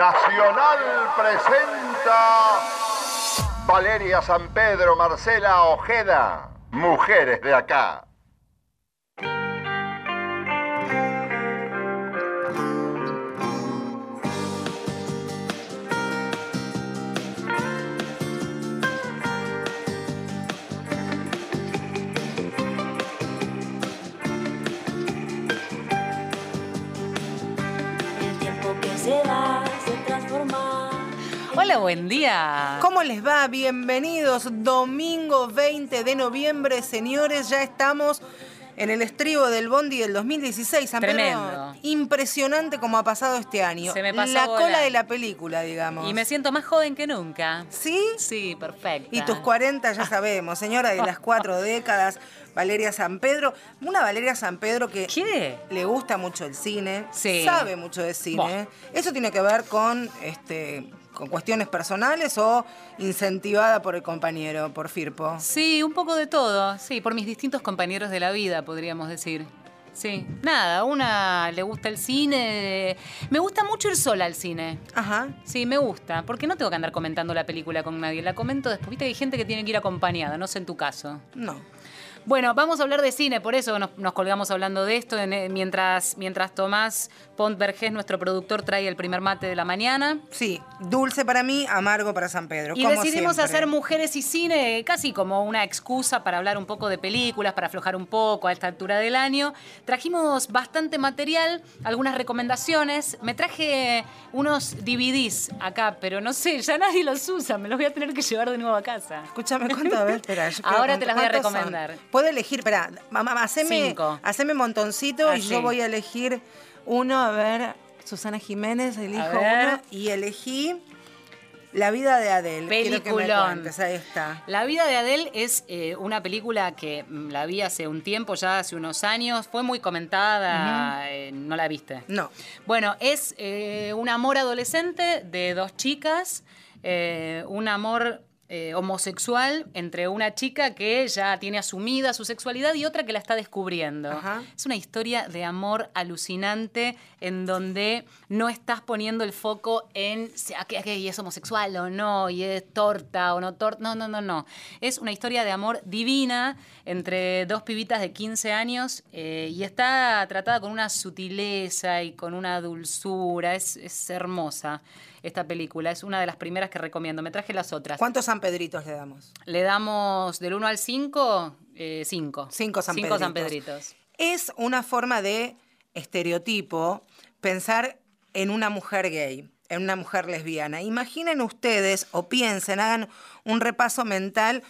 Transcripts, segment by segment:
Nacional presenta Valeria San Pedro, Marcela Ojeda, Mujeres de acá. Hola, buen día. ¿Cómo les va? Bienvenidos. Domingo 20 de noviembre, señores. Ya estamos en el estribo del Bondi del 2016. San Pedro, Tremendo. impresionante como ha pasado este año. Se me pasó La cola de la película, digamos. Y me siento más joven que nunca. ¿Sí? Sí, perfecto. Y tus 40 ya sabemos, señora de las cuatro décadas, Valeria San Pedro. Una Valeria San Pedro que ¿Qué? le gusta mucho el cine, Sí. sabe mucho de cine. Eso tiene que ver con este con cuestiones personales o incentivada por el compañero, por Firpo. Sí, un poco de todo. Sí, por mis distintos compañeros de la vida, podríamos decir. Sí, nada, una le gusta el cine. Me gusta mucho ir sola al cine. Ajá. Sí, me gusta, porque no tengo que andar comentando la película con nadie. La comento después. Viste que hay gente que tiene que ir acompañada, no sé en tu caso. No. Bueno, vamos a hablar de cine, por eso nos, nos colgamos hablando de esto, en- eh, mientras, mientras Tomás Pont Vergés, nuestro productor, trae el primer mate de la mañana. Sí, dulce para mí, amargo para San Pedro. Y como decidimos siempre. hacer mujeres y cine casi como una excusa para hablar un poco de películas, para aflojar un poco a esta altura del año. Trajimos bastante material, algunas recomendaciones. Me traje unos DVDs acá, pero no sé, ya nadie los usa, me los voy a tener que llevar de nuevo a casa. Escúchame, ¿cuánto? A ver, espera. Ahora te las voy a recomendar. Puedo elegir, espera, mamá, haceme, Cinco. haceme montoncito y yo voy a elegir uno, a ver, Susana Jiménez, elijo uno y elegí La vida de Adele. Quiero que me Peliculón. cuentes, ahí está. La vida de Adele es eh, una película que mm, la vi hace un tiempo, ya hace unos años. Fue muy comentada, eh, no la viste. No. Bueno, es eh, un amor adolescente de dos chicas, un amor eh, homosexual entre una chica que ya tiene asumida su sexualidad y otra que la está descubriendo. Ajá. Es una historia de amor alucinante en donde no estás poniendo el foco en si es homosexual o no, y es torta o no torta. No, no, no, no. Es una historia de amor divina entre dos pibitas de 15 años eh, y está tratada con una sutileza y con una dulzura. Es, es hermosa esta película. Es una de las primeras que recomiendo. Me traje las otras. ¿Cuántos San Pedritos le damos? Le damos del 1 al 5, 5. Cinco San Cinco San Pedritos. Pedritos. Es una forma de estereotipo pensar en una mujer gay, en una mujer lesbiana. Imaginen ustedes o piensen, hagan un repaso mental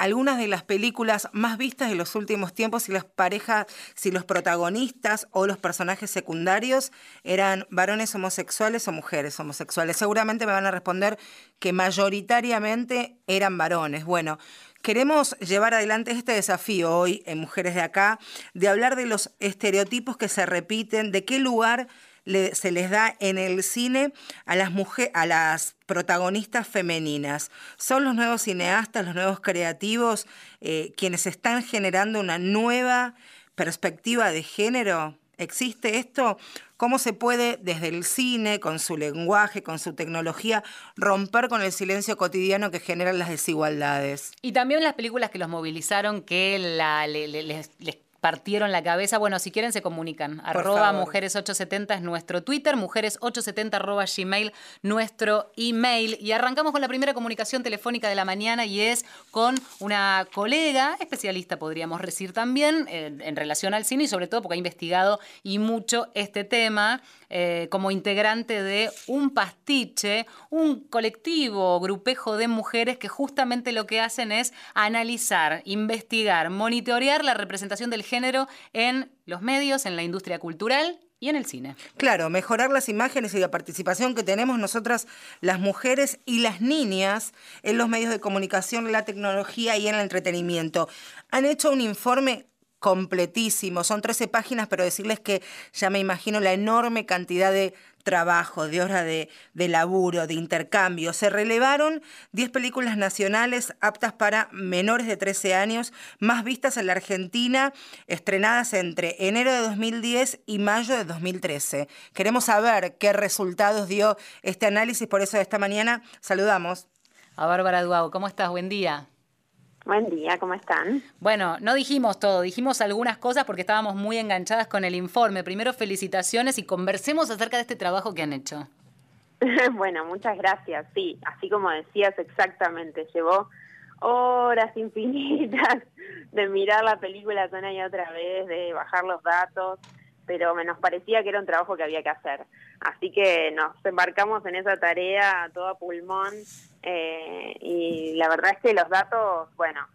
algunas de las películas más vistas de los últimos tiempos si las parejas, si los protagonistas o los personajes secundarios eran varones homosexuales o mujeres homosexuales. Seguramente me van a responder que mayoritariamente eran varones. Bueno, Queremos llevar adelante este desafío hoy en Mujeres de Acá, de hablar de los estereotipos que se repiten, de qué lugar se les da en el cine a las, mujeres, a las protagonistas femeninas. Son los nuevos cineastas, los nuevos creativos, eh, quienes están generando una nueva perspectiva de género. ¿Existe esto? ¿Cómo se puede desde el cine, con su lenguaje, con su tecnología, romper con el silencio cotidiano que generan las desigualdades? Y también las películas que los movilizaron, que la- le- le- les, les partieron la cabeza. Bueno, si quieren se comunican. Arroba favor. mujeres870 es nuestro Twitter, mujeres870 arroba gmail nuestro email. Y arrancamos con la primera comunicación telefónica de la mañana y es con una colega, especialista podríamos decir también, eh, en relación al cine y sobre todo porque ha investigado y mucho este tema eh, como integrante de un pastiche, un colectivo, grupejo de mujeres que justamente lo que hacen es analizar, investigar, monitorear la representación del género en los medios, en la industria cultural y en el cine. Claro, mejorar las imágenes y la participación que tenemos nosotras las mujeres y las niñas en los medios de comunicación, la tecnología y en el entretenimiento. Han hecho un informe completísimo, son 13 páginas, pero decirles que ya me imagino la enorme cantidad de trabajo, de hora de, de laburo, de intercambio. Se relevaron 10 películas nacionales aptas para menores de 13 años, más vistas en la Argentina, estrenadas entre enero de 2010 y mayo de 2013. Queremos saber qué resultados dio este análisis, por eso esta mañana saludamos. A Bárbara Duago, ¿cómo estás? Buen día. Buen día, ¿cómo están? Bueno, no dijimos todo, dijimos algunas cosas porque estábamos muy enganchadas con el informe. Primero, felicitaciones y conversemos acerca de este trabajo que han hecho. bueno, muchas gracias. Sí, así como decías exactamente, llevó horas infinitas de mirar la película una y otra vez, de bajar los datos, pero me nos parecía que era un trabajo que había que hacer. Así que nos embarcamos en esa tarea a todo pulmón eh, y la verdad es que los datos, bueno,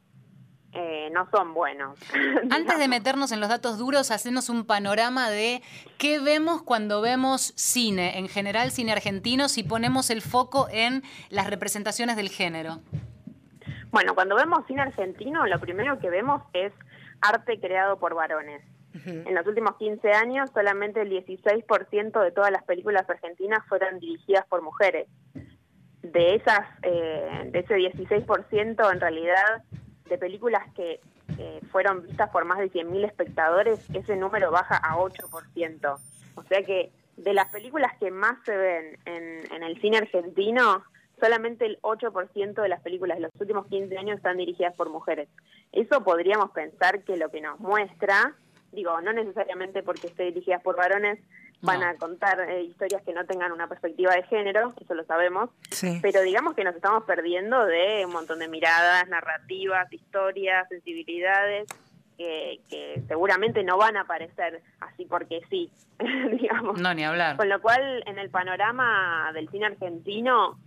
eh, no son buenos. Antes de meternos en los datos duros, hacernos un panorama de qué vemos cuando vemos cine, en general cine argentino, si ponemos el foco en las representaciones del género. Bueno, cuando vemos cine argentino, lo primero que vemos es arte creado por varones. En los últimos 15 años, solamente el 16% de todas las películas argentinas fueron dirigidas por mujeres. De esas, eh, de ese 16%, en realidad, de películas que eh, fueron vistas por más de 100.000 espectadores, ese número baja a 8%. O sea que de las películas que más se ven en, en el cine argentino, solamente el 8% de las películas de los últimos 15 años están dirigidas por mujeres. Eso podríamos pensar que lo que nos muestra digo, no necesariamente porque esté dirigidas por varones van a contar eh, historias que no tengan una perspectiva de género, eso lo sabemos, pero digamos que nos estamos perdiendo de un montón de miradas, narrativas, historias, sensibilidades, que seguramente no van a aparecer así porque sí, digamos. No, ni hablar. Con lo cual, en el panorama del cine argentino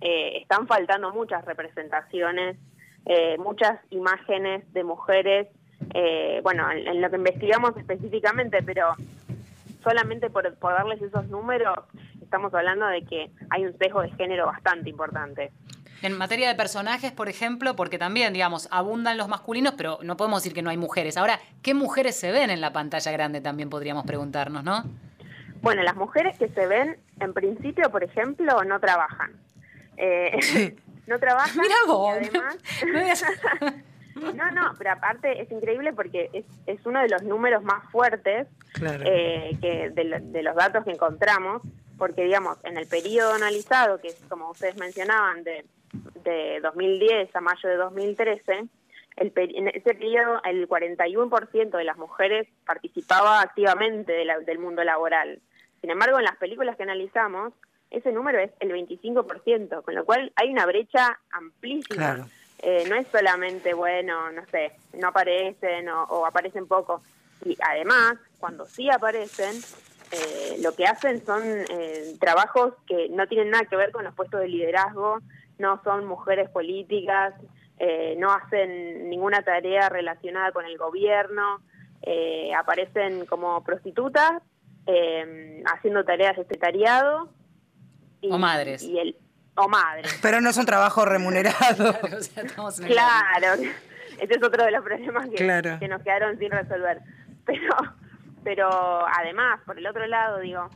eh, están faltando muchas representaciones, eh, muchas imágenes de mujeres eh, bueno, en, lo que investigamos específicamente, pero solamente por, darles esos números, estamos hablando de que hay un sesgo de género bastante importante. En materia de personajes, por ejemplo, porque también, digamos, abundan los masculinos, pero no podemos decir que no hay mujeres. Ahora, ¿qué mujeres se ven en la pantalla grande? También podríamos preguntarnos, ¿no? Bueno, las mujeres que se ven, en principio, por ejemplo, no trabajan. Eh, no trabajan. Mira vos. además, No, no, pero aparte es increíble porque es, es uno de los números más fuertes eh, que de, los datos que encontramos, porque digamos, en el periodo analizado, que es como ustedes mencionaban, de, de 2010 a mayo de 2013, el, en ese periodo el 41% de las mujeres participaba activamente del mundo laboral. Sin embargo, en las películas que analizamos, ese número es el 25%, con lo cual hay una brecha amplísima. Claro. Eh, no es solamente, bueno, no sé, no aparecen o, aparecen poco. Y además, cuando sí aparecen, eh, lo que hacen son eh, trabajos que no tienen nada que ver con los puestos de liderazgo, no son mujeres políticas, no hacen ninguna tarea relacionada con el gobierno, aparecen como prostitutas, haciendo tareas de secretariado. o madres. Y el, o madre. Pero no es un trabajo remunerado. claro, ese es otro de los problemas que, que, nos quedaron sin resolver. Pero, pero además, por el otro lado, digo,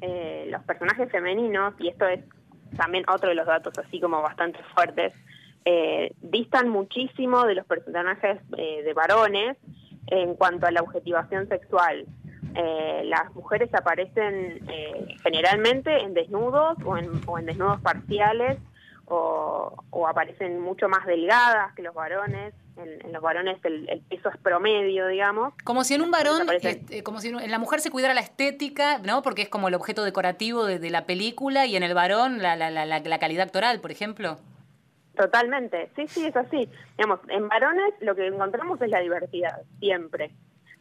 eh, los personajes femeninos, y esto es también otro de los datos así como bastante fuertes, eh, distan muchísimo de los personajes eh, de varones en cuanto a la objetivación sexual. Eh, las mujeres aparecen eh, generalmente en desnudos o en, o en desnudos parciales o, aparecen mucho más delgadas que los varones. En, los varones el, peso es promedio, digamos. Como si en un varón, este, como si en la mujer se cuidara la estética, ¿no? Porque es como el objeto decorativo de, la película y en el varón la, la, la, la calidad actoral, por ejemplo. Totalmente, sí, sí, es así. Digamos, en varones lo que encontramos es la diversidad, siempre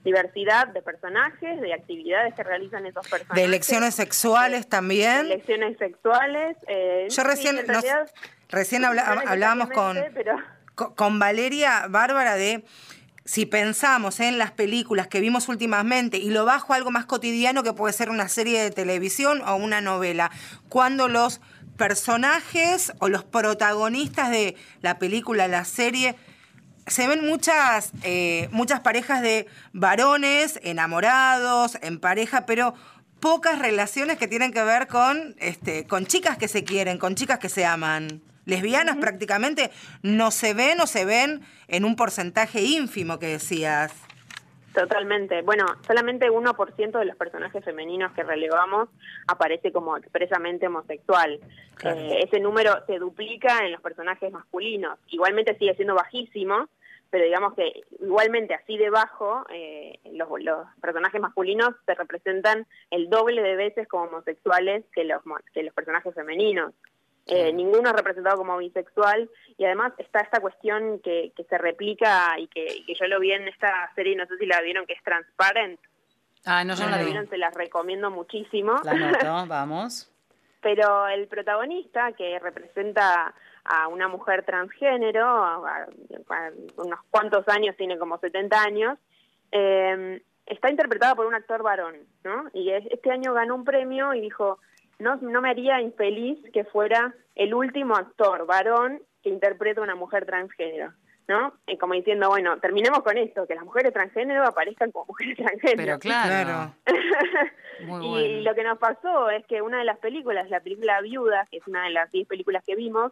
diversidad de personajes, de actividades que realizan esos personajes. De elecciones sexuales también. elecciones sexuales. Eh, Yo recién, recién hablábamos con, con Valeria Bárbara de si pensamos en las películas que vimos últimamente y lo bajo a algo más cotidiano que puede ser una serie de televisión o una novela, cuando los personajes o los protagonistas de la película, la serie, se ven muchas, eh, muchas parejas de varones enamorados, en pareja, pero pocas relaciones que tienen que ver con, este, con chicas que se quieren, con chicas que se aman. Lesbianas prácticamente no se ven o se ven en un porcentaje ínfimo que decías. Totalmente. Bueno, solamente 1% de los personajes femeninos que relevamos aparece como expresamente homosexual. Eh, ese número se duplica en los personajes masculinos. Igualmente sigue siendo bajísimo, pero digamos que igualmente así debajo eh, los, personajes masculinos se representan el doble de veces como homosexuales que los, que los personajes femeninos. Eh, ninguno es representado como bisexual y además está esta cuestión que, que se replica y que, que, yo lo vi en esta serie, no sé si la vieron, que es Transparent. Ah, no, yo no la vi. Se las recomiendo muchísimo. La noto, vamos. Pero el protagonista, que representa a una mujer transgénero, unos cuantos años, tiene como 70 años, eh, está interpretada por un actor varón, ¿no? Y este año ganó un premio y dijo, no, no me haría infeliz que fuera el último actor varón que interpreta a una mujer transgénero. ¿no? Y como diciendo, bueno, terminemos con esto, que las mujeres transgénero aparezcan como mujeres transgénero. Pero claro. y lo que nos pasó es que una de las películas, la película Viuda, que es una de las 10 películas que vimos,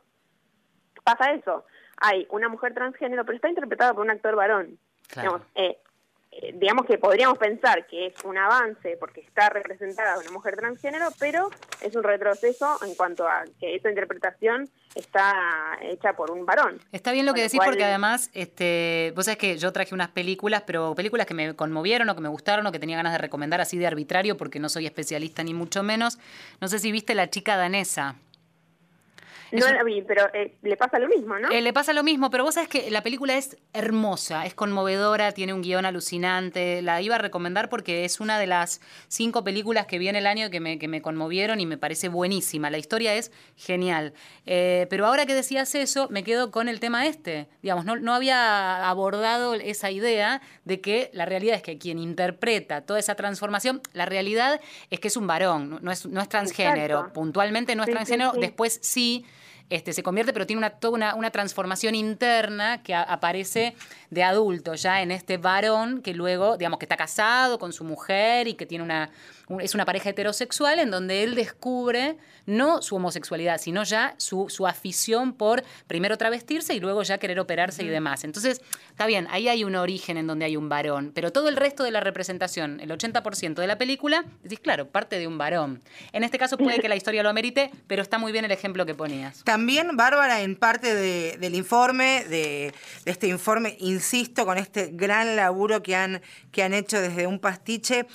pasa eso. Hay una mujer transgénero, pero está interpretada por un actor varón. Digamos, eh, eh, digamos que podríamos pensar que es un avance porque está representada una mujer transgénero, pero es un retroceso en cuanto a que esa interpretación está hecha por un varón. Está bien lo que decís porque además, este, vos sabés que yo traje unas películas, pero películas que me conmovieron o que me gustaron o que tenía ganas de recomendar así de arbitrario porque no soy especialista ni mucho menos. No sé si viste La chica danesa. No la vi, pero eh, le pasa lo mismo, ¿no? Eh, le pasa lo mismo, pero vos sabés que la película es hermosa, es conmovedora, tiene un guion alucinante. La iba a recomendar porque es una de las cinco películas que vi en el año que me, que me conmovieron y me parece buenísima. La historia es genial. Eh, pero ahora que decías eso, me quedo con el tema este. Digamos, no, no había abordado esa idea de que la realidad es que quien interpreta toda esa transformación, la realidad es que es un varón, no es, no es transgénero. Puntualmente no es transgénero, después sí este, se convierte, pero tiene una, toda una, transformación interna que aparece de adulto ya en este varón que luego, digamos, que está casado con su mujer y que tiene una, es una pareja heterosexual en donde él descubre no su homosexualidad, sino ya su, su afición por primero travestirse y luego ya querer operarse y demás. Entonces, está bien, ahí hay un origen en donde hay un varón, pero todo el resto de la representación, el 80% de la película, decís, claro, parte de un varón. En este caso puede que la historia lo amerite, pero está muy bien el ejemplo que ponías. También, Bárbara, en parte del informe, de, de, este informe, insisto, con este gran laburo que han, que han hecho desde un pastiche,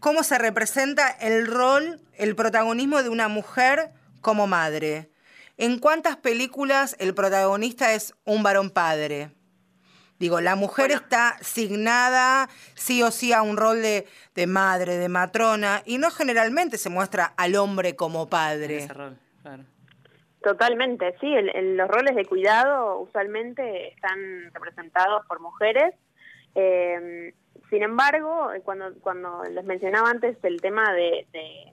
cómo se representa el rol, el protagonismo de una mujer como madre. ¿En cuántas películas el protagonista es un varón padre? Digo, la mujer está signada sí o sí a un rol de, madre, de matrona, y no generalmente se muestra al hombre como padre. Ese rol, claro. Totalmente, sí, los roles de cuidado usualmente están representados por mujeres. Eh, sin embargo, eh, cuando, cuando les mencionaba antes el tema de,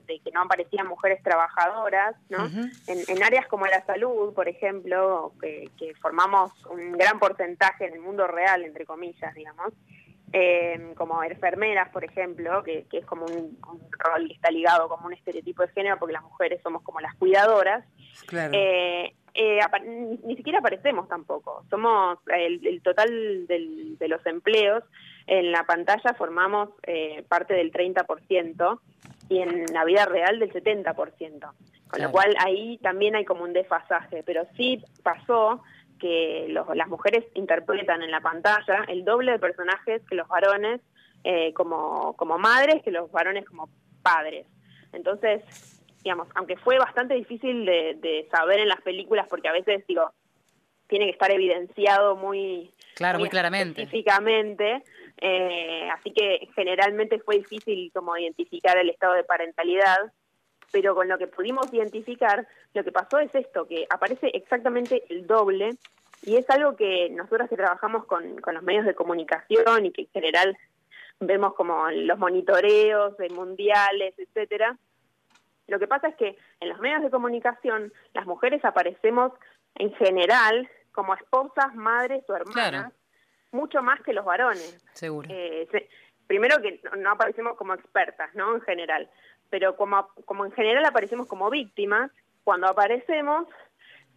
que no aparecían mujeres trabajadoras, ¿no? en, áreas como la salud, por ejemplo, que, formamos un gran porcentaje en el mundo real, entre comillas, digamos, eh, como enfermeras, por ejemplo, que, es como un, rol que está ligado como un estereotipo de género, porque las mujeres somos como las cuidadoras. Eh, ni, siquiera aparecemos tampoco. Somos el, total de los empleos en la pantalla formamos eh, parte del 30% y en la vida real del 70%. Con lo cual ahí también hay como un desfasaje, pero sí pasó que las mujeres interpretan en la pantalla el doble de personajes que los varones eh, como, como madres, que los varones como padres. Entonces, digamos, aunque fue bastante difícil de, de saber en las películas, porque a veces, digo, tiene que estar evidenciado muy, claro, muy, claramente. específicamente, eh, así que generalmente fue difícil como identificar el estado de parentalidad, pero con lo que pudimos identificar, lo que pasó es esto, que aparece exactamente el doble, y es algo que nosotros que trabajamos con, los medios de comunicación y que en general vemos como los monitoreos de mundiales, etcétera, lo que pasa es que en los medios de comunicación las mujeres aparecemos en general como esposas, madres o hermanas, mucho más que los varones. Seguro. Eh, primero que no aparecemos como expertas, ¿no? En general. pero como, como en general aparecemos como víctimas, cuando aparecemos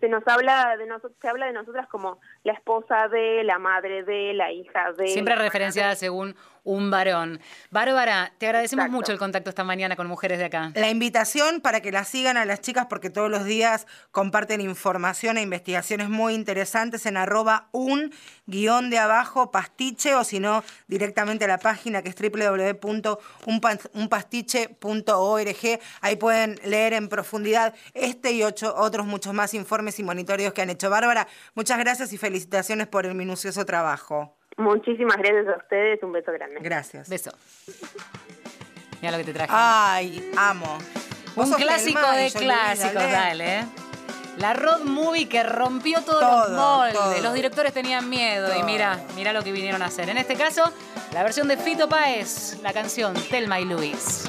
se nos habla de nosotros, se habla de nosotras como la esposa de, la madre de, la hija de. Siempre referenciada según un varón. Bárbara, te agradecemos mucho el contacto esta mañana con mujeres de acá. La invitación para que las sigan a las chicas porque todos los días comparten información e investigaciones muy interesantes en arroba un guion de abajo pastiche o si no directamente a la página que es www.unpastiche.org. Ahí pueden leer en profundidad este y ocho, otros muchos más informes y monitoreos que han hecho. Bárbara, muchas gracias y felicitaciones por el minucioso trabajo. Muchísimas gracias a ustedes, un beso grande. Gracias. Beso. Mira lo que te traje. Ay, amo. Un clásico de clásicos, dale. ¿eh? La road movie que rompió todos los moldes. Los directores tenían miedo y mira, mira lo que vinieron a hacer. En este caso, la versión de Fito Páez, la canción Telma y Luis.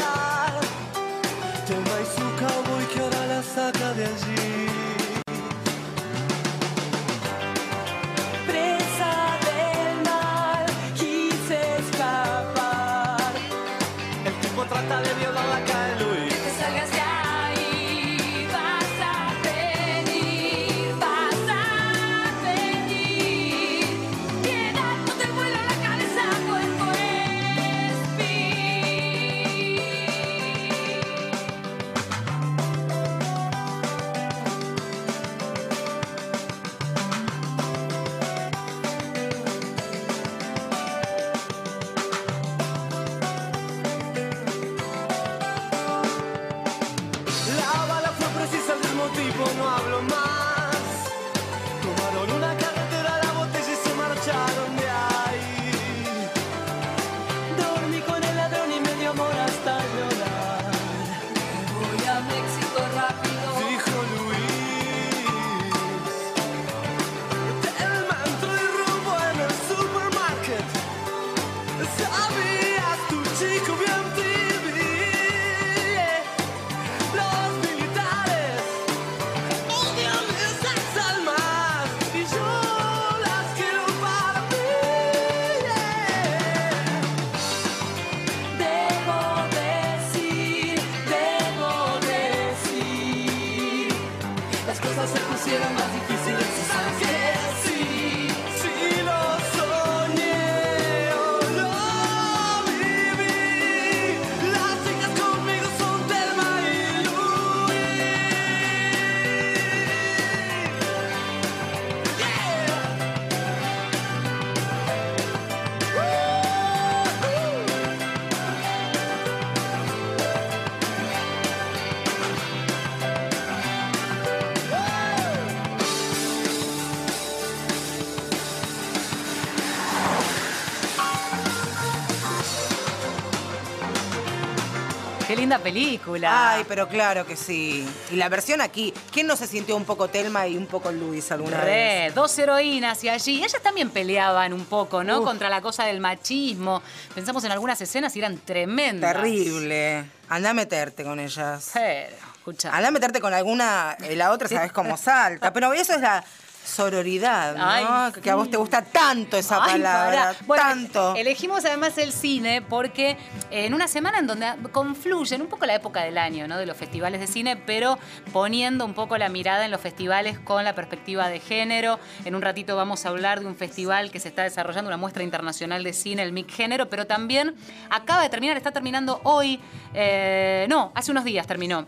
linda película. Ay, pero claro que sí. Y la versión aquí, ¿quién no se sintió un poco Telma y un poco Luis alguna vez? Dos heroínas y allí. Ellas también peleaban un poco, ¿no? Contra la cosa del machismo. Pensamos en algunas escenas y eran tremendas. Terrible. Anda a meterte con ellas. Pero, escucha. Anda a meterte con alguna, y la otra sabes cómo salta. Pero eso es la Sororidad, ¿no? que a vos te gusta tanto esa palabra. tanto. Elegimos además el cine porque en una semana en donde confluyen un poco la época del año, ¿no? De los festivales de cine, pero poniendo un poco la mirada en los festivales con la perspectiva de género. En un ratito vamos a hablar de un festival que se está desarrollando, una muestra internacional de cine, el MIC Género, pero también acaba de terminar, está terminando hoy, eh, no, hace unos días terminó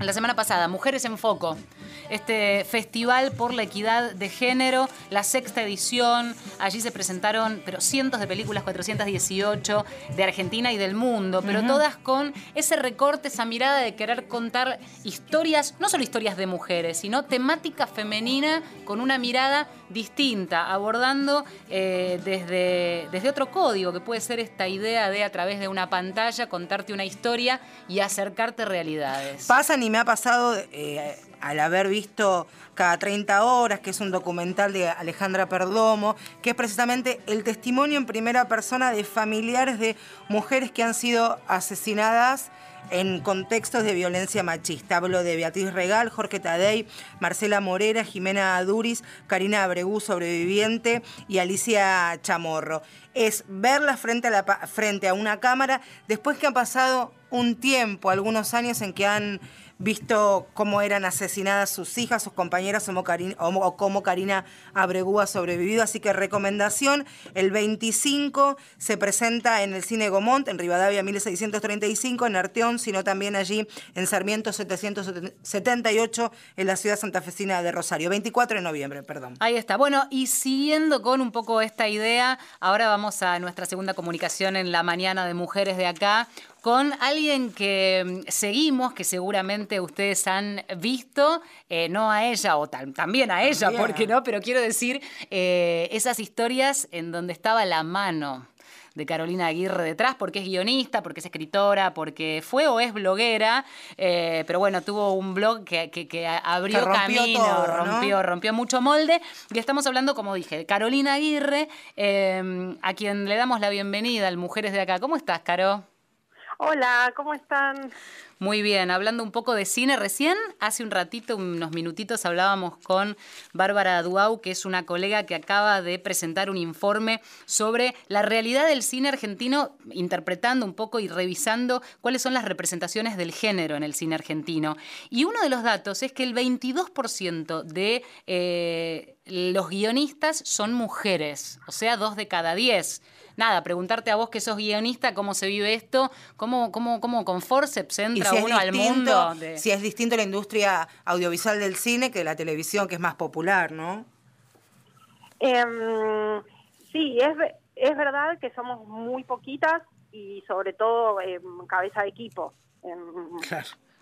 la semana pasada, Mujeres en Foco, este festival por la equidad de género, la sexta edición. Allí se presentaron, pero cientos de películas, 418 de Argentina y del mundo, pero todas con ese recorte, esa mirada de querer contar historias, no solo historias de mujeres, sino temática femenina con una mirada distinta, abordando eh, desde, desde otro código, que puede ser esta idea de a través de una pantalla contarte una historia y acercarte realidades. Pasan y me ha pasado eh, al haber visto cada 30 horas, que es un documental de Alejandra Perdomo, que es precisamente el testimonio en primera persona de familiares de mujeres que han sido asesinadas en contextos de violencia machista. Hablo de Beatriz Regal, Jorge Tadei, Marcela Morera, Jimena Aduris, Karina Abregú, sobreviviente, y Alicia Chamorro. Es verlas frente a, frente a una cámara después que han pasado un tiempo, algunos años en que han visto cómo eran asesinadas sus hijas, sus compañeras o, cómo Karina Abregú ha sobrevivido. Así que recomendación, el 25 se presenta en el Cine Gomont, en Rivadavia 1635, en Arteón, sino también allí en Sarmiento 778, en la ciudad santafesina de Rosario. 24 de noviembre, perdón. Ahí está. Bueno, y siguiendo con un poco esta idea, ahora vamos a nuestra segunda comunicación en la mañana de Mujeres de acá con alguien que mm, seguimos, que seguramente ustedes han visto, eh, no a ella, o también a ella, ¿por qué no? Pero quiero decir, eh, esas historias en donde estaba la mano de Carolina Aguirre detrás, porque es guionista, porque es escritora, porque fue o es bloguera, eh, pero bueno, tuvo un blog que, abrió camino, rompió, rompió mucho molde. Y estamos hablando, como dije, de Carolina Aguirre, a quien le damos la bienvenida al Mujeres de Acá. ¿Cómo estás, Caro? Hola, ¿cómo están? Muy bien, hablando un poco de cine, recién hace un ratito, unos minutitos, hablábamos con Bárbara Duau, que es una colega que acaba de presentar un informe sobre la realidad del cine argentino, interpretando un poco y revisando cuáles son las representaciones del género en el cine argentino. Y uno de los datos es que el 22% de eh, los guionistas son mujeres, o sea, dos de cada diez nada, preguntarte a vos que sos guionista, cómo se vive esto, cómo, cómo, cómo con forceps entra uno al mundo. Si es distinto la industria audiovisual del cine que la televisión, que es más popular, ¿no? Em, sí, es, es verdad que somos muy poquitas y sobre todo cabeza de equipo.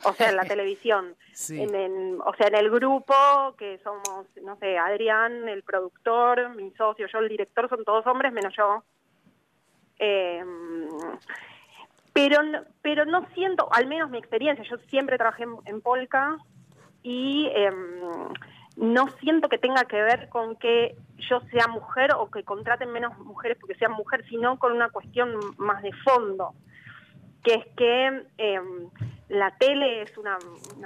O sea, en la televisión. En, o sea, en el grupo, que somos, no sé, Adrián, el productor, mi socio, yo el director, son todos hombres menos yo. Eh, pero, pero no siento, al menos mi experiencia, yo siempre trabajé en, Polka y em, no siento que tenga que ver con que yo sea mujer o que contraten menos mujeres porque sean mujeres, sino con una cuestión más de fondo, que es que em, la tele es una,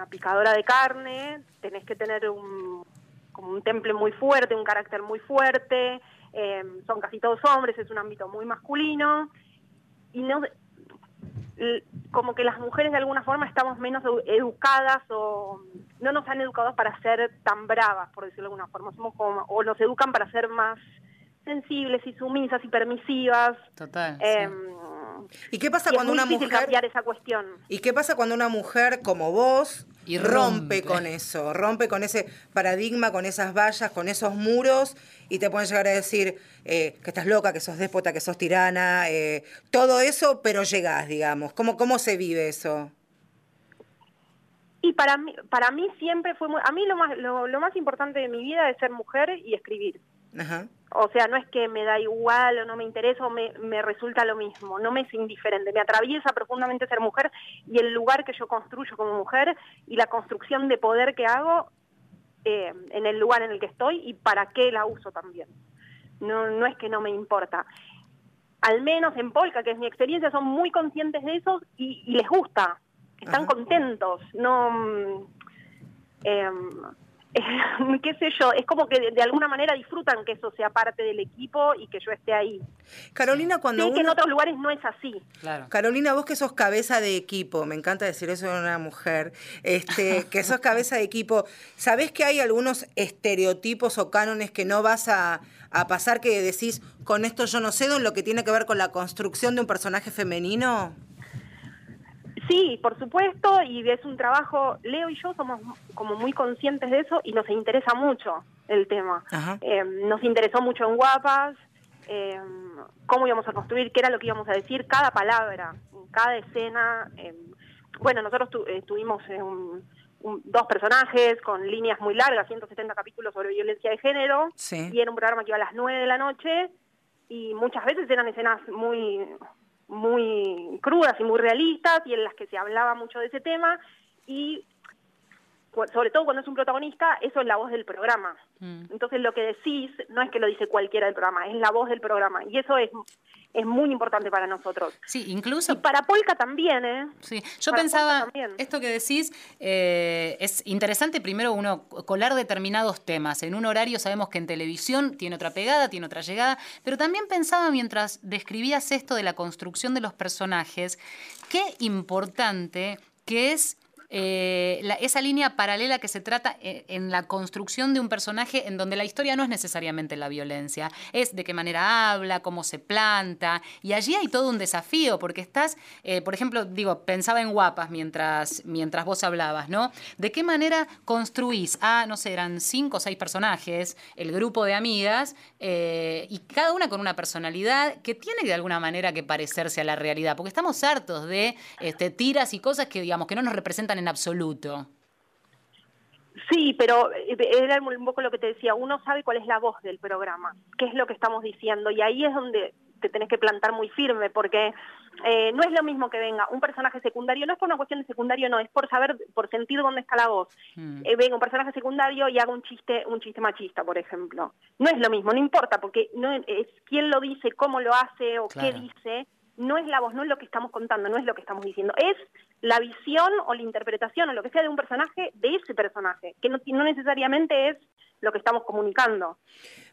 picadora de carne, tenés que tener un, como un temple muy fuerte, un carácter muy fuerte, Em, son casi todos hombres, es un ámbito muy masculino, y no como que las mujeres de alguna forma estamos menos educadas o no nos han educado para ser tan bravas, por decirlo de alguna forma, somos como, o nos educan para ser más sensibles y sumisas y permisivas. Total. ¿Y qué pasa cuando una mujer cambiar esa cuestión? ¿Y qué pasa cuando una mujer como vos y rompe. con eso, rompe con ese paradigma, con esas vallas, con esos muros y te pueden llegar a decir eh, que estás loca, que sos déspota, que sos tirana, eh, todo eso, pero llegás, digamos. ¿Cómo, cómo se vive eso? Y para mí, para mí siempre fue muy, a mí lo más, lo, lo más importante de mi vida es ser mujer y escribir. Ajá. O sea, no es que me da igual o no me interesa o me, me, resulta lo mismo, no me es indiferente, me atraviesa profundamente ser mujer y el lugar que yo construyo como mujer y la construcción de poder que hago eh, en el lugar en el que estoy y para qué la uso también. No, no es que no me importa. Al menos en Polka, que es mi experiencia, son muy conscientes de eso y, les gusta, están contentos, no... Mm, em, qué sé yo, es como que de, alguna manera disfrutan que eso sea parte del equipo y que yo esté ahí. Carolina, cuando... que en otros lugares no es así. Claro. Carolina, vos que sos cabeza de equipo, me encanta decir eso de una mujer, este, que sos cabeza de equipo, ¿sabés que hay algunos estereotipos o cánones que no vas a, a pasar que decís, con esto yo no cedo en lo que tiene que ver con la construcción de un personaje femenino? Sí, por supuesto, y es un trabajo, Leo y yo somos como muy conscientes de eso y nos interesa mucho el tema. Eh, nos interesó mucho en Guapas, eh, cómo íbamos a construir, qué era lo que íbamos a decir, cada palabra, cada escena. Eh, bueno, nosotros tuvimos dos personajes con líneas muy largas, 170 capítulos sobre violencia de género, y era un programa que iba a las 9 de la noche, y muchas veces eran escenas muy muy crudas y muy realistas y en las que se hablaba mucho de ese tema y sobre todo cuando es un protagonista, eso es la voz del programa. Mm. Entonces lo que decís no es que lo dice cualquiera del programa, es la voz del programa. Y eso es, es muy importante para nosotros. Sí, incluso... Y para Polka también, ¿eh? Sí, yo pensaba, esto que decís eh, es interesante primero uno colar determinados temas. En un horario sabemos que en televisión tiene otra pegada, tiene otra llegada, pero también pensaba mientras describías esto de la construcción de los personajes, qué importante que es eh, esa línea paralela que se trata eh, en, la construcción de un personaje en donde la historia no es necesariamente la violencia, es de qué manera habla, cómo se planta, y allí hay todo un desafío, porque estás, eh, por ejemplo, digo, pensaba en guapas mientras, mientras vos hablabas, ¿no? ¿De qué manera construís a, no sé, eran cinco o seis personajes, el grupo de amigas, y cada una con una personalidad que tiene de alguna manera que parecerse a la realidad, porque estamos hartos de este, tiras y cosas que, digamos, que no nos representan en absoluto. Sí, pero eh, era un poco lo que te decía, uno sabe cuál es la voz del programa, qué es lo que estamos diciendo, y ahí es donde te tenés que plantar muy firme, porque eh, no es lo mismo que venga un personaje secundario, no es por una cuestión de secundario, no, es por saber, por sentir dónde está la voz. Mm. Eh, venga un personaje secundario y haga un chiste, un chiste machista, por ejemplo. No es lo mismo, no importa, porque no es quién lo dice, cómo lo hace o qué dice, no es la voz, no es lo que estamos contando, no es lo que estamos diciendo, es la visión o la interpretación o lo que sea de un personaje, de ese personaje, que no, no necesariamente es lo que estamos comunicando.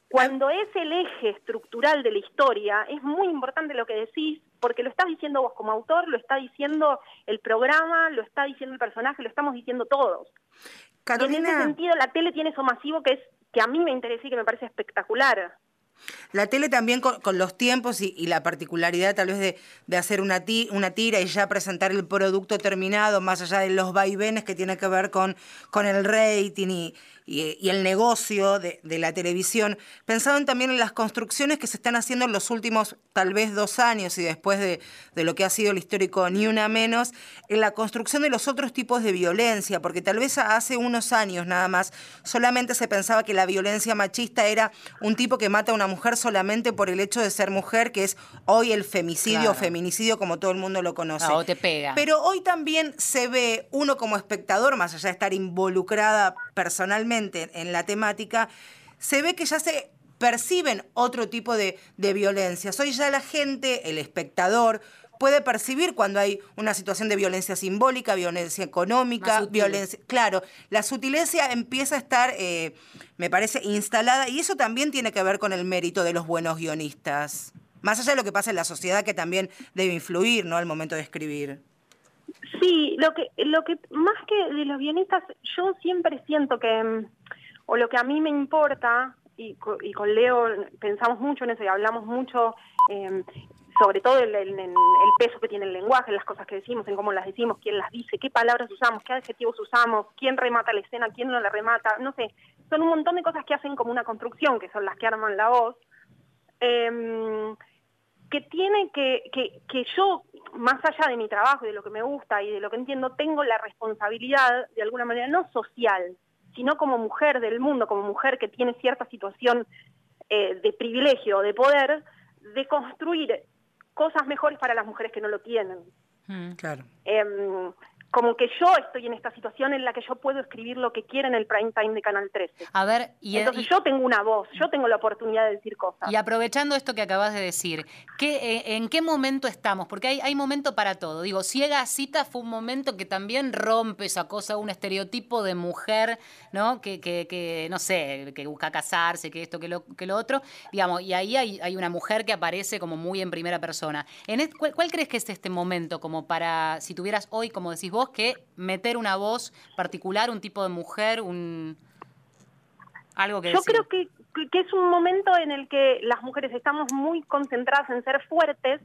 Cuando es el eje estructural de la historia, es muy importante lo que decís, porque lo estás diciendo vos como autor, lo está diciendo el programa, lo está diciendo el personaje, lo estamos diciendo todos. en ese sentido, la tele tiene eso masivo que es que a mí me interesa y que me parece espectacular. La tele también con, los tiempos y, la particularidad tal vez de, hacer una, una, tira y ya presentar el producto terminado, más allá de los vaivenes que tiene que ver con, con el rating y, y, el negocio de, la televisión, pensaban también en las construcciones que se están haciendo en los últimos tal vez dos años y después de, lo que ha sido el histórico Ni Una Menos, en la construcción de los otros tipos de violencia, porque tal vez hace unos años nada más solamente se pensaba que la violencia machista era un tipo que mata a una mujer solamente por el hecho de ser mujer, que es hoy el femicidio o feminicidio como todo el mundo lo conoce. o te pega. Pero hoy también se ve uno como espectador, más allá de estar involucrada personalmente, en la temática, se ve que ya se perciben otro tipo de, de violencias. Hoy ya la gente, el espectador, puede percibir cuando hay una situación de violencia simbólica, violencia económica, violencia. Claro, la sutileza empieza a estar, eh, me parece, instalada y eso también tiene que ver con el mérito de los buenos guionistas. Más allá de lo que pasa en la sociedad, que también debe influir ¿no? al momento de escribir. Sí, lo que, lo que más que de los guionistas, yo siempre siento que, mm, o lo que a mí me importa, y, y con Leo pensamos mucho en eso y hablamos mucho, em, sobre todo el, el, peso que tiene el lenguaje, las cosas que decimos, en cómo las decimos, quién las dice, qué palabras usamos, qué adjetivos usamos, quién remata la escena, quién no la remata, no sé, son un montón de cosas que hacen como una construcción, que son las que arman la voz, eh, que tiene que, que, que yo más allá de mi trabajo y de lo que me gusta y de lo que entiendo, tengo la responsabilidad, de alguna manera, no social, sino como mujer del mundo, como mujer que tiene cierta situación eh, de privilegio, de poder, de construir cosas mejores para las mujeres que no lo tienen. Mm, claro. Em, como que yo estoy en esta situación en la que yo puedo escribir lo que quiera en el prime time de Canal 13. A ver, y, entonces yo tengo una voz, yo tengo la oportunidad de decir cosas. Y aprovechando esto que acabas de decir, ¿qué, eh, ¿en qué momento estamos? Porque hay, hay momento para todo. Digo, Ciega Cita fue un momento que también rompe esa cosa, un estereotipo de mujer, ¿no? Que, que, que no sé, que busca casarse, que esto, que lo, que lo otro. Digamos, y ahí hay, hay una mujer que aparece como muy en primera persona. En ¿cuál, ¿Cuál crees que es este momento como para, si tuvieras hoy, como decís vos, que meter una voz particular, un tipo de mujer, un algo que Yo creo que, que, es un momento en el que las mujeres estamos muy concentradas en ser fuertes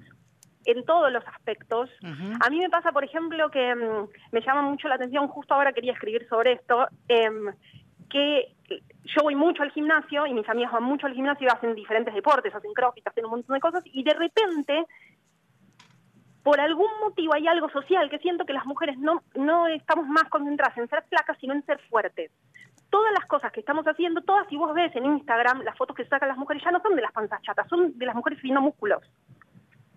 en todos los aspectos. A mí me pasa, por ejemplo, que mm, me llama mucho la atención, justo ahora quería escribir sobre esto, em, que yo voy mucho al gimnasio y mis amigas van mucho al gimnasio y hacen diferentes deportes, hacen crossfit, hacen un montón de cosas y de repente por algún motivo hay algo social que siento que las mujeres no, no estamos más concentradas en ser flacas, sino en ser fuertes. Todas las cosas que estamos haciendo, todas, si vos ves en Instagram, las fotos que sacan las mujeres ya no son de las panzas chatas, son de las mujeres sin músculos,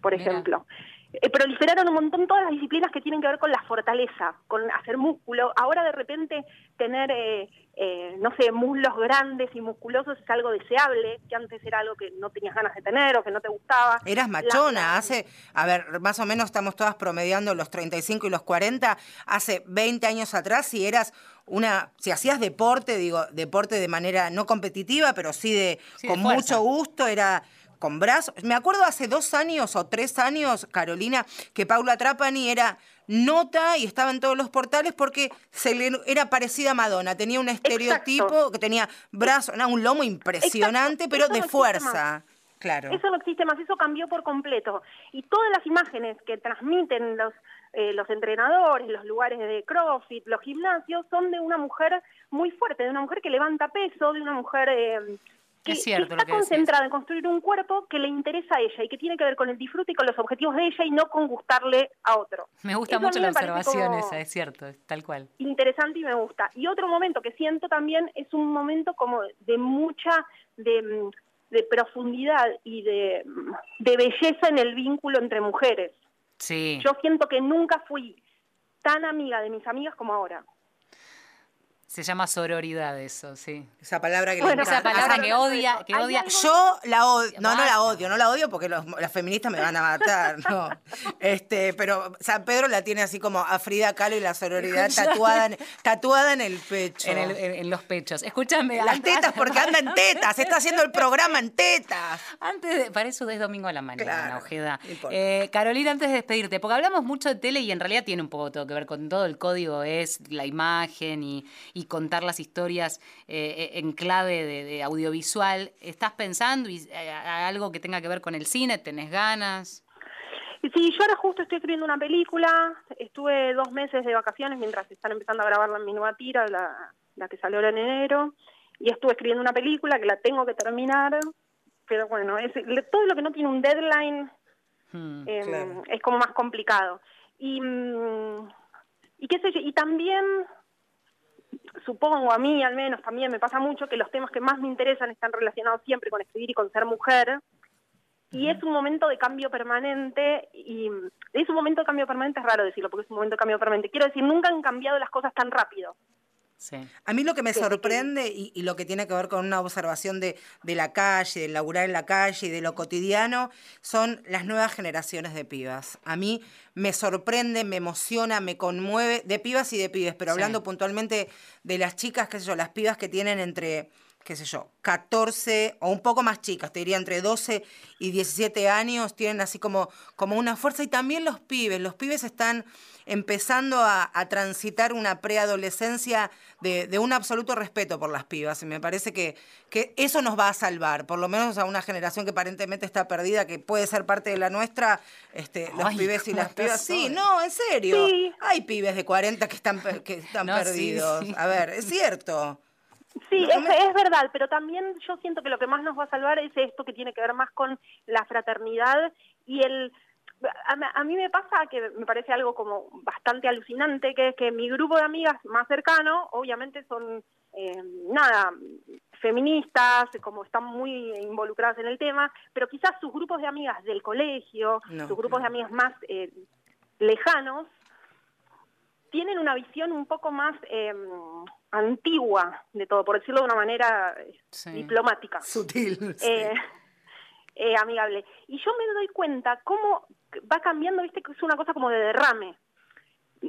por ejemplo. Eh, proliferaron un montón todas las disciplinas que tienen que ver con la fortaleza, con hacer músculo. Ahora de repente tener, eh, eh, no sé, muslos grandes y musculosos es algo deseable, que antes era algo que no tenías ganas de tener o que no te gustaba. Eras machona, hace, a ver, más o menos estamos todas promediando los 35 y los 40, hace 20 años atrás, si eras una, si hacías deporte, digo, deporte de manera no competitiva, pero sí de con mucho gusto, era con brazos. Me acuerdo hace dos años o tres años, Carolina, que Paula Trapani era nota y estaba en todos los portales porque se le, era parecida a Madonna. Tenía un estereotipo que tenía brazos, un lomo impresionante, pero de fuerza. Claro. Eso no existe más, eso cambió por completo. Y todas las imágenes que transmiten los, eh, los entrenadores, los lugares de CrossFit, los gimnasios, son de una mujer muy fuerte, de una mujer que levanta peso, de una mujer eh, que, está concentrada en construir un cuerpo que le interesa a ella y que tiene que ver con el disfrute y con los objetivos de ella y no con gustarle a otro. Me gusta mucho la observación esa, es cierto, tal cual. Interesante y me gusta. Y otro momento que siento también es un momento como de mucha, de, profundidad y de, de belleza en el vínculo entre mujeres. Sí. Yo siento que nunca fui tan amiga de mis amigas como ahora. Se llama sororidad eso, sí. Esa palabra que Esa palabra que odia, que odia. Yo la odio, no, no la odio, no la odio porque las feministas me van a matar, no. Este, pero San Pedro la tiene así como a Frida Kahlo y la sororidad tatuada en, tatuada en el pecho. En, los pechos. Escúchame. Las tetas, porque anda en tetas, está haciendo el programa en tetas. Antes de, para eso es domingo a la mañana, Ojeda. Eh, Carolina, antes de despedirte, porque hablamos mucho de tele y en realidad tiene un poco todo que ver con todo el código, es la imagen y y contar las historias eh, en clave de, audiovisual. ¿Estás pensando y, eh, algo que tenga que ver con el cine? ¿Tenés ganas? Sí, yo ahora justo estoy escribiendo una película. Estuve dos meses de vacaciones mientras están empezando a grabar mi nueva tira, la, la que salió ahora en enero. Y estuve escribiendo una película que la tengo que terminar. Pero bueno, es, todo lo que no tiene un deadline hmm, em, es como más complicado. Y, mm, y qué sé yo, y también supongo a mí al menos también me pasa mucho que los temas que más me interesan están relacionados siempre con escribir y con ser mujer. Y es un momento de cambio permanente, y es un momento de cambio permanente, es raro decirlo, porque es un momento de cambio permanente. Quiero decir, nunca han cambiado las cosas tan rápido. A mí lo que me sorprende y, lo que tiene que ver con una observación de, de, la calle, de laburar en la calle y de lo cotidiano, son las nuevas generaciones de pibas. A mí me sorprende, me emociona, me conmueve, de pibas y de pibes, pero hablando puntualmente de las chicas, qué sé yo, las pibas que tienen entre qué sé yo, 14 o un poco más chicas, te diría entre 12 y 17 años, tienen así como, como una fuerza. Y también los pibes, los pibes están empezando a, transitar una preadolescencia de, de, un absoluto respeto por las pibas. Y me parece que, que eso nos va a salvar, por lo menos a una generación que aparentemente está perdida, que puede ser parte de la nuestra, este, los pibes y las pibas. Sí, no, en serio. Hay pibes de 40 que están, que están perdidos. A ver, es cierto. Sí, es, verdad, pero también yo siento que lo que más nos va a salvar es esto que tiene que ver más con la fraternidad y el... A, mí me pasa que me parece algo como bastante alucinante, que es que mi grupo de amigas más cercano, obviamente son, eh, nada, feministas, como están muy involucradas en el tema, pero quizás sus grupos de amigas del colegio, sus grupos de amigas más eh, lejanos, tienen una visión un poco más eh, antigua de todo, por decirlo de una manera diplomática. Sutil. Eh, eh, amigable. Y yo me doy cuenta cómo va cambiando, viste, que es una cosa como de derrame.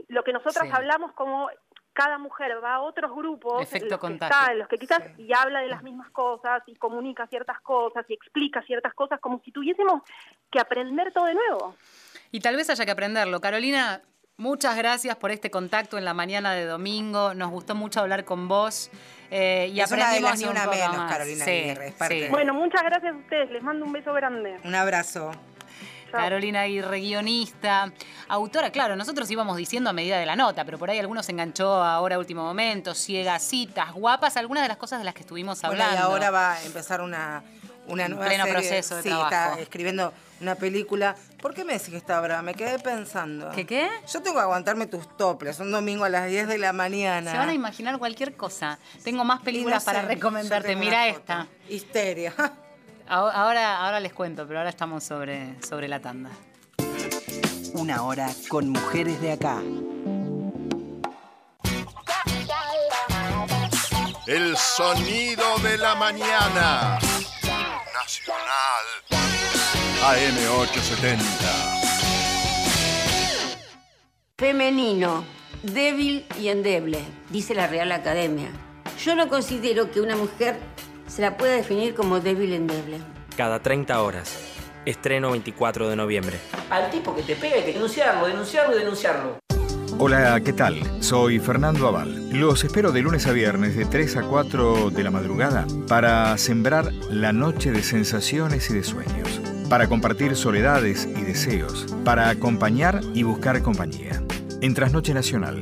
Lo que nosotras hablamos como cada mujer va a otros grupos Efecto en los, los que quizás y habla de las mismas cosas y comunica ciertas cosas y explica ciertas cosas como si tuviésemos que aprender todo de nuevo. Y tal vez haya que aprenderlo. Carolina, Muchas gracias por este contacto en la mañana de domingo. Nos gustó mucho hablar con vos. Eh, y es aprendimos una, una menos, Carolina Bueno, muchas gracias a ustedes. Les mando un beso grande. Un abrazo. Carolina Aguirre, guionista, autora. Claro, nosotros íbamos diciendo a medida de la nota, pero por ahí algunos se enganchó ahora a último momento, ciegas, citas, guapas, algunas de las cosas de las que estuvimos Bueno, hablando. y ahora va a empezar una, una nueva pleno serie. proceso de sí, trabajo. está escribiendo una película. ¿Por qué me decís que está brava? Me quedé pensando. ¿Qué qué? Yo tengo que aguantarme tus toples un domingo a las 10 de la mañana. Se van a imaginar cualquier cosa. Tengo más no películas para recomendarte. Mira esta. Histeria. Ahora, ahora, ahora les cuento, pero ahora estamos sobre, sobre la tanda. Una hora con mujeres de acá. El sonido de la mañana. Nacional. AM870. Femenino, débil y endeble, dice la Real Academia. Yo no considero que una mujer se la pueda definir como débil y endeble. Cada 30 horas. Estreno 24 de noviembre. Al tipo que te pega hay que denunciarlo, denunciarlo y denunciarlo. Hola, ¿qué tal? Soy Fernando Aval. Los espero de lunes a viernes de 3 a 4 de la madrugada para sembrar la noche de sensaciones y de sueños, para compartir soledades y deseos, para acompañar y buscar compañía. En Trasnoche Nacional.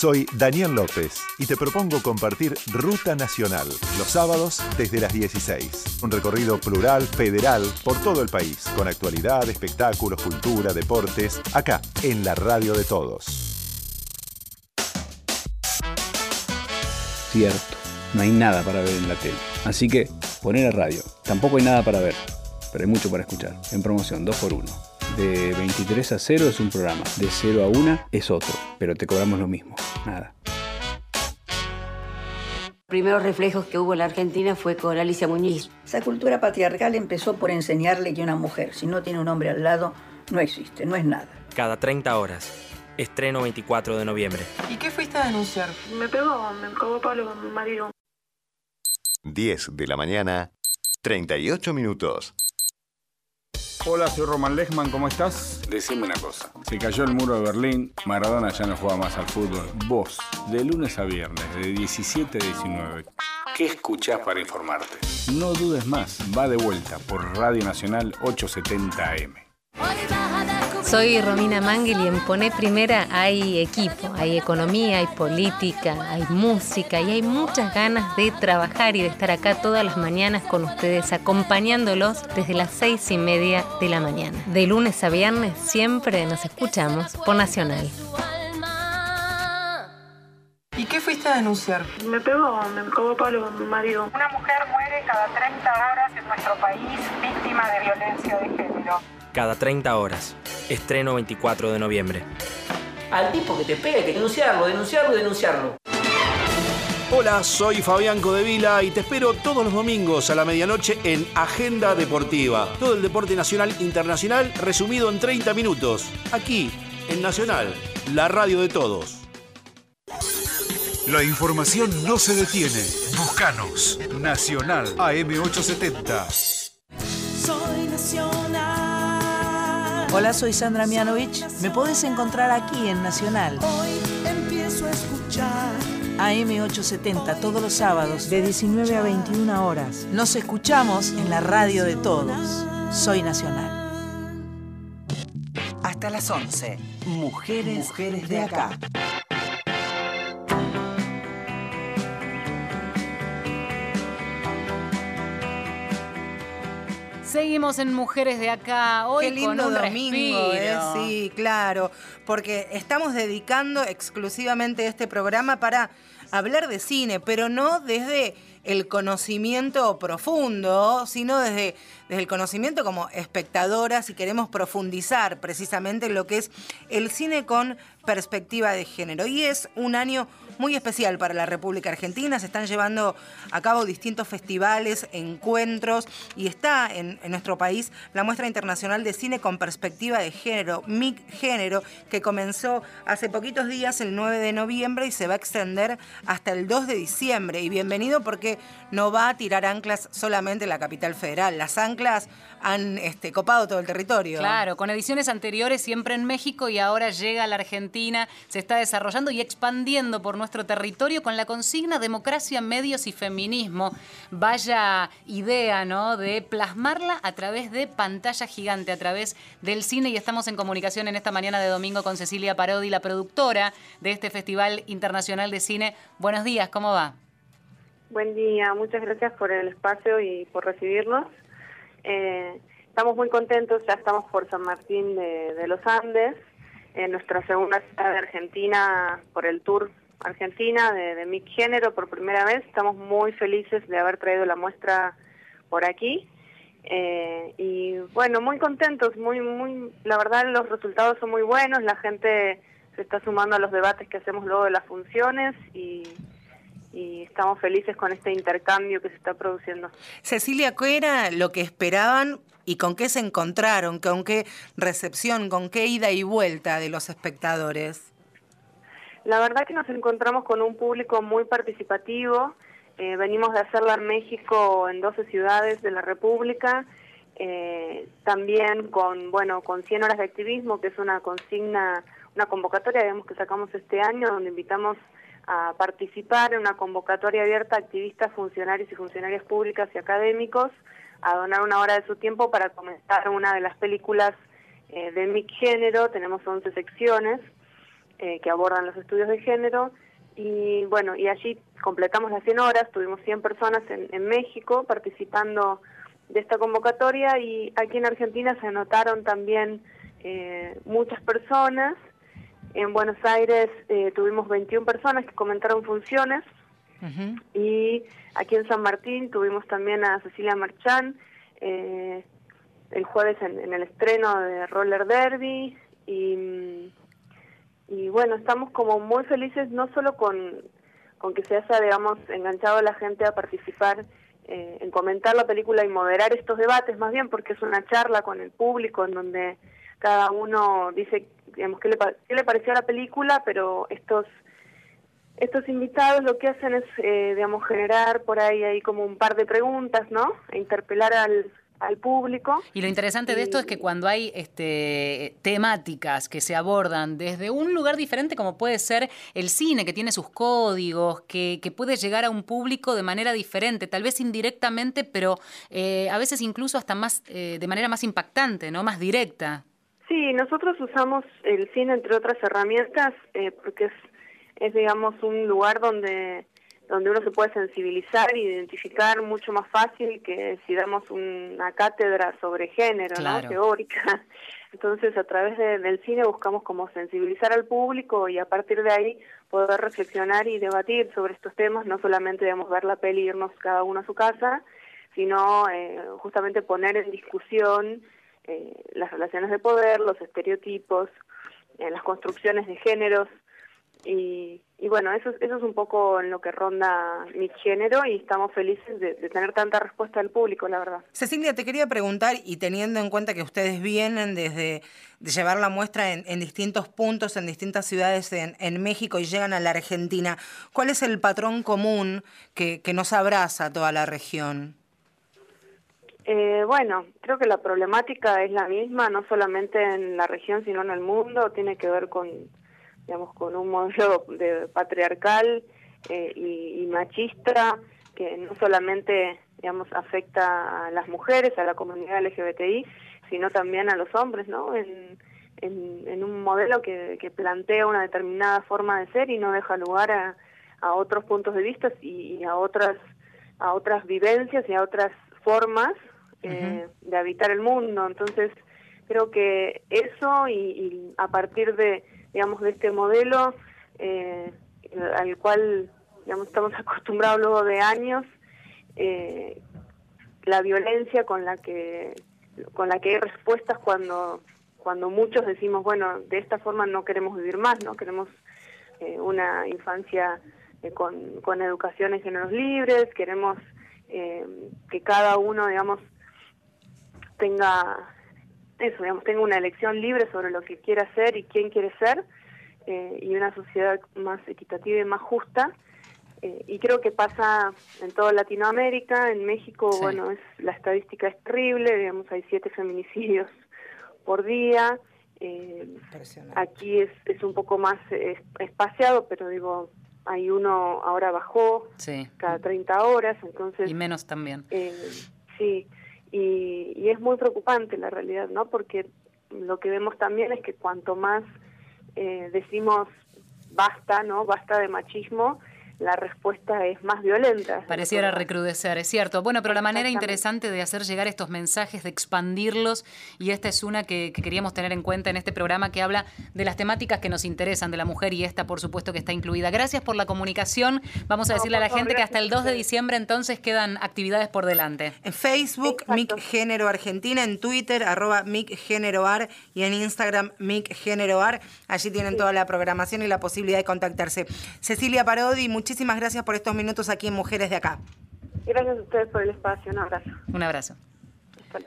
Soy Daniel López y te propongo compartir Ruta Nacional los sábados desde las 16. Un recorrido plural, federal, por todo el país, con actualidad, espectáculos, cultura, deportes, acá, en la radio de todos. Cierto, no hay nada para ver en la tele. Así que poner a radio. Tampoco hay nada para ver, pero hay mucho para escuchar. En promoción 2x1. De 23 a 0 es un programa, de 0 a 1 es otro, pero te cobramos lo mismo. Nada. Primeros reflejos que hubo en la Argentina fue con Alicia Muñiz. Esa cultura patriarcal empezó por enseñarle que una mujer, si no tiene un hombre al lado, no existe, no es nada. Cada 30 horas. Estreno 24 de noviembre. ¿Y qué fuiste a denunciar? Me pegó, me cagó palo con mi marido. 10 de la mañana, 38 minutos. Hola, soy Roman Lechman, ¿cómo estás? Decime una cosa. Se cayó el muro de Berlín, Maradona ya no juega más al fútbol. Vos, de lunes a viernes, de 17 a 19, ¿qué escuchás para informarte? No dudes más, va de vuelta por Radio Nacional 870 AM. Soy Romina Mangel y en Poné Primera hay equipo, hay economía, hay política, hay música y hay muchas ganas de trabajar y de estar acá todas las mañanas con ustedes, acompañándolos desde las seis y media de la mañana. De lunes a viernes siempre nos escuchamos por Nacional. ¿Y qué fuiste a denunciar? Me pegó, me cagó palo con mi marido. Una mujer muere cada 30 horas en nuestro país víctima de violencia de género. Cada 30 horas. Estreno 24 de noviembre. Al tipo que te pega hay que denunciarlo, denunciarlo y denunciarlo. Hola, soy Fabián Codevila y te espero todos los domingos a la medianoche en Agenda Deportiva. Todo el deporte nacional e internacional resumido en 30 minutos. Aquí, en Nacional, la radio de todos. La información no se detiene. Buscanos. Nacional AM870. Hola, soy Sandra Mianovich. Me podés encontrar aquí en Nacional. Hoy empiezo a escuchar. AM870 todos los sábados de 19 a 21 horas. Nos escuchamos en la radio de todos. Soy Nacional. Hasta las 11. Mujeres, Mujeres de acá. Seguimos en Mujeres de Acá, hoy Qué lindo con un domingo, ¿eh? Sí, claro, porque estamos dedicando exclusivamente este programa para hablar de cine, pero no desde el conocimiento profundo, sino desde, desde el conocimiento como espectadoras y queremos profundizar precisamente en lo que es el cine con perspectiva de género. Y es un año muy especial para la República Argentina. Se están llevando a cabo distintos festivales, encuentros y está en, nuestro país la muestra internacional de cine con perspectiva de género, MIG Género, que comenzó hace poquitos días, el 9 de noviembre, y se va a extender hasta el 2 de diciembre. Y bienvenido porque no va a tirar anclas solamente en la capital federal. Las anclas han este, copado todo el territorio. Claro, con ediciones anteriores siempre en México y ahora llega a la Argentina, se está desarrollando y expandiendo por nuestro territorio con la consigna democracia, medios y feminismo. Vaya idea, ¿no? De plasmarla a través de pantalla gigante, a través del cine y estamos en comunicación en esta mañana de domingo con Cecilia Parodi, la productora de este Festival Internacional de Cine. Buenos días, ¿cómo va? Buen día, muchas gracias por el espacio y por recibirnos. Eh, estamos muy contentos, ya estamos por San Martín de, los Andes, en nuestra segunda ciudad de Argentina por el Tour Argentina de, de Mi Género por primera vez. Estamos muy felices de haber traído la muestra por aquí. Eh, y bueno, muy contentos, muy, muy, la verdad los resultados son muy buenos, la gente se está sumando a los debates que hacemos luego de las funciones y, y estamos felices con este intercambio que se está produciendo. Cecilia, ¿qué era lo que esperaban y con qué se encontraron? ¿Con qué recepción, con qué ida y vuelta de los espectadores? La verdad que nos encontramos con un público muy participativo. Eh, venimos de hacerla en México en 12 ciudades de la República. Eh, también con, bueno, con 100 horas de activismo, que es una consigna, una convocatoria, digamos, que sacamos este año, donde invitamos a participar en una convocatoria abierta a activistas, funcionarios y funcionarias públicas y académicos a donar una hora de su tiempo para comentar una de las películas eh, de mi género. Tenemos 11 secciones eh, que abordan los estudios de género. Y bueno, y allí completamos las 100 horas, tuvimos 100 personas en, en México participando de esta convocatoria y aquí en Argentina se anotaron también eh, muchas personas en Buenos Aires eh, tuvimos 21 personas que comentaron funciones. Y aquí en San Martín tuvimos también a Cecilia Marchán eh, el jueves en, el estreno de Roller Derby. Y, y bueno, estamos como muy felices no solo con, con que se haya, digamos, enganchado a la gente a participar eh, en comentar la película y moderar estos debates, más bien porque es una charla con el público en donde cada uno dice digamos, qué le, qué le pareció la película, pero estos estos invitados lo que hacen es, eh, digamos, generar por ahí, ahí como un par de preguntas, ¿no? E interpelar al, al público. Y lo interesante de esto es que cuando hay este, temáticas que se abordan desde un lugar diferente como puede ser el cine, que tiene sus códigos, que, que puede llegar a un público de manera diferente, tal vez indirectamente, pero eh, a veces incluso hasta más eh, de manera más impactante, ¿no? Más directa. Sí, nosotros usamos el cine entre otras herramientas eh, porque es, es, digamos, un lugar donde donde uno se puede sensibilizar e identificar mucho más fácil que si damos una cátedra sobre género, ¿no? Teórica. Entonces, a través del cine buscamos como sensibilizar al público y a partir de ahí poder reflexionar y debatir sobre estos temas, no solamente, digamos, ver la peli y irnos cada uno a su casa, sino eh, justamente poner en discusión eh, las relaciones de poder, los estereotipos, eh, las construcciones de géneros. Y, bueno, eso, es un poco en lo que ronda mi género y estamos felices de, tener tanta respuesta del público, la verdad. Cecilia, te quería preguntar, y teniendo en cuenta que ustedes vienen desde de llevar la muestra en, distintos puntos, en distintas ciudades en, en, México y llegan a la Argentina, ¿cuál es el patrón común que, que nos abraza toda la región? Eh, bueno, creo que la problemática es la misma, no solamente en la región, sino en el mundo. Tiene que ver con, digamos, con un modelo de patriarcal eh, y, machista que no solamente, digamos, afecta a las mujeres, a la comunidad LGBTI, sino también a los hombres, ¿no? En, en, un modelo que, que, plantea una determinada forma de ser y no deja lugar a, a otros puntos de vista y, y a otras a otras vivencias y a otras formas eh, de habitar el mundo. Entonces, creo que eso y, a partir de, digamos, de este modelo eh, al cual, digamos, estamos acostumbrados luego de años, eh, la violencia con la que con la que hay respuestas cuando cuando muchos decimos bueno de esta forma no queremos vivir más no queremos una infancia con, con educación en géneros libres queremos que cada uno digamos tenga eso, digamos, tenga una elección libre sobre lo que quiere hacer y quién quiere ser, eh, y una sociedad más equitativa y más justa. Eh, y creo que pasa en toda Latinoamérica, en México, bueno, es la estadística es terrible, digamos, hay siete feminicidios por día. Eh, aquí es, es un poco más espaciado, pero digo, hay uno ahora bajó cada 30 horas, entonces... Y menos también. Eh, sí, y, y, es muy preocupante la realidad, ¿no? Porque lo que vemos también es que cuanto más eh, decimos basta, ¿no? Basta de machismo, la respuesta es más violenta. Pareciera recrudecer, es cierto. Bueno, pero la manera interesante de hacer llegar estos mensajes, de expandirlos, y esta es una que, queríamos tener en cuenta en este programa que habla de las temáticas que nos interesan de la mujer y esta, por supuesto, que está incluida. Gracias por la comunicación. Vamos a decirle a la gente que hasta el 2 de diciembre entonces quedan actividades por delante. En Facebook, MIC Género Argentina, en Twitter, arroba MIC Género Ar, y en Instagram, MIC Género Ar. Allí tienen toda la programación y la posibilidad de contactarse. Cecilia Parodi, muchas muchísimas gracias por estos minutos aquí en Mujeres de Acá. Gracias a ustedes por el espacio. Un abrazo. Un abrazo.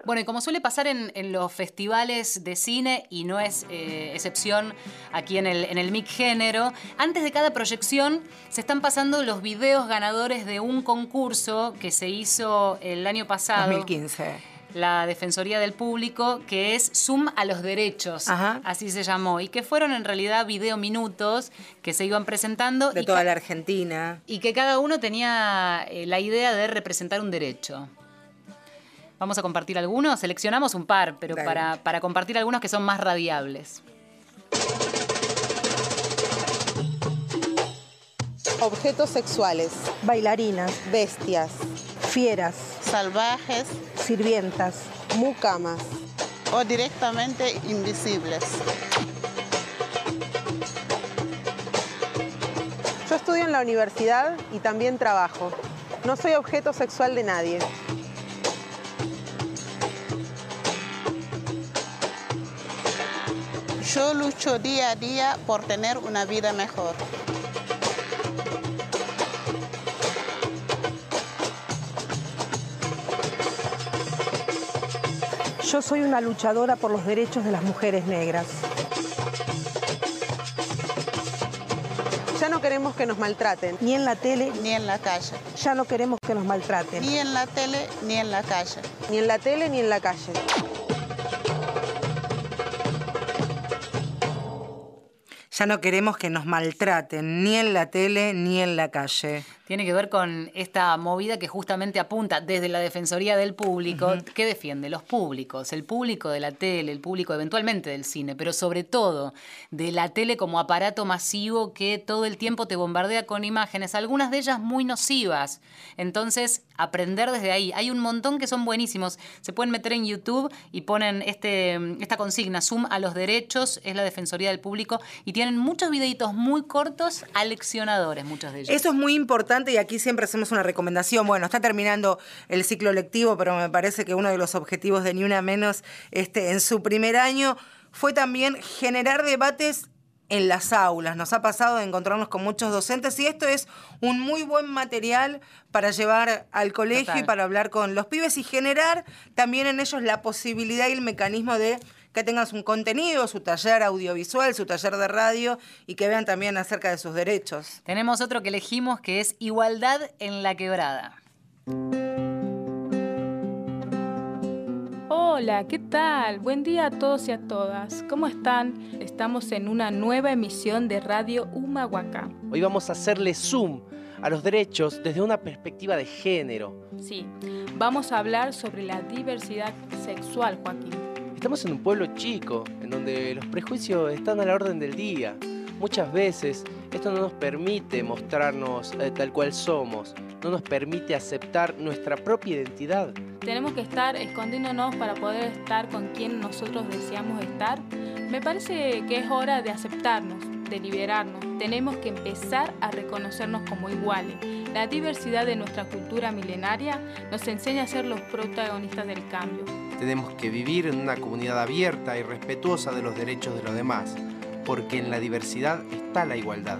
Bueno, y como suele pasar en, los festivales de cine, y no es eh, excepción aquí en el, en el MIC Género, antes de cada proyección se están pasando los videos ganadores de un concurso que se hizo el año pasado. 2015 la Defensoría del Público, que es Zoom a los Derechos, así se llamó, y que fueron en realidad video minutos que se iban presentando. De toda la Argentina. Y que cada uno tenía eh, la idea de representar un derecho. Vamos a compartir algunos, seleccionamos un par, pero para, para compartir algunos que son más radiables. Objetos sexuales, bailarinas, bestias, fieras, salvajes, sirvientas, mucamas o directamente invisibles. Yo estudio en la universidad y también trabajo. No soy objeto sexual de nadie. Yo lucho día a día por tener una vida mejor. Yo soy una luchadora por los derechos de las mujeres negras. Ya no queremos que nos maltraten, ni en la tele, ni en la calle. Ya no queremos que nos maltraten. Ni en la tele, ni en la calle. Ni en la tele, ni en la calle. Ya no queremos que nos maltraten, ni en la tele, ni en la calle tiene que ver con esta movida que justamente apunta desde la Defensoría del Público, que defiende los públicos, el público de la tele, el público eventualmente del cine, pero sobre todo de la tele como aparato masivo que todo el tiempo te bombardea con imágenes, algunas de ellas muy nocivas. Entonces, aprender desde ahí. Hay un montón que son buenísimos. Se pueden meter en YouTube y ponen este, esta consigna, Zoom a los derechos, es la Defensoría del Público, y tienen muchos videitos muy cortos, aleccionadores, muchos de ellos. Eso es muy importante y aquí siempre hacemos una recomendación. Bueno, está terminando el ciclo lectivo, pero me parece que uno de los objetivos de Ni Una Menos este, en su primer año fue también generar debates en las aulas. Nos ha pasado de encontrarnos con muchos docentes y esto es un muy buen material para llevar al colegio y para hablar con los pibes y generar también en ellos la posibilidad y el mecanismo de que tengan un contenido, su taller audiovisual, su taller de radio y que vean también acerca de sus derechos. Tenemos otro que elegimos que es Igualdad en la Quebrada. Hola, ¿qué tal? Buen día a todos y a todas. ¿Cómo están? Estamos en una nueva emisión de Radio Humahuaca. Hoy vamos a hacerle zoom a los derechos desde una perspectiva de género. Sí, vamos a hablar sobre la diversidad sexual, Joaquín. Estamos en un pueblo chico, en donde los prejuicios están a la orden del día. Muchas veces esto no nos permite mostrarnos eh, tal cual somos, no nos permite aceptar nuestra propia identidad. Tenemos que estar escondiéndonos para poder estar con quien nosotros deseamos estar. Me parece que es hora de aceptarnos, liberarnos. Tenemos que empezar a reconocernos como iguales. La diversidad de nuestra cultura milenaria nos enseña a ser los protagonistas del cambio. Tenemos que vivir en una comunidad abierta y respetuosa de los derechos de los demás, porque en la diversidad está la igualdad.